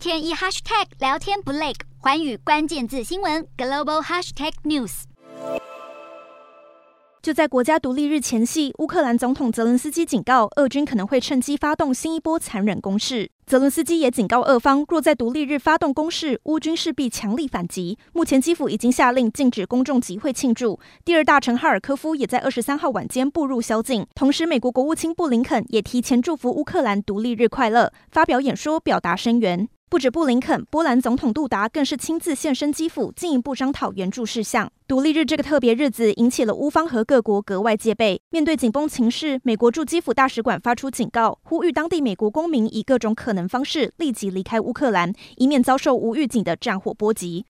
天一 hashtag 聊天不累，寰宇关键字新闻 global hashtag news。就在国家独立日前夕，乌克兰总统泽伦斯基警告，俄军可能会趁机发动新一波残忍攻势。泽伦斯基也警告俄方，若在独立日发动攻势，乌军势必强力反击。目前基辅已经下令禁止公众集会庆祝，第二大城哈尔科夫也在二十三号晚间步入宵禁。同时，美国国务卿布林肯也提前祝福乌克兰独立日快乐，发表演说表达声援。不止布林肯，波兰总统杜达更是亲自现身基辅，进一步商讨援助事项。独立日这个特别日子引起了乌方和各国格外戒备。面对紧绷情势，美国驻基辅大使馆发出警告，呼吁当地美国公民以各种可能方式立即离开乌克兰，以免遭受无预警的战火波及。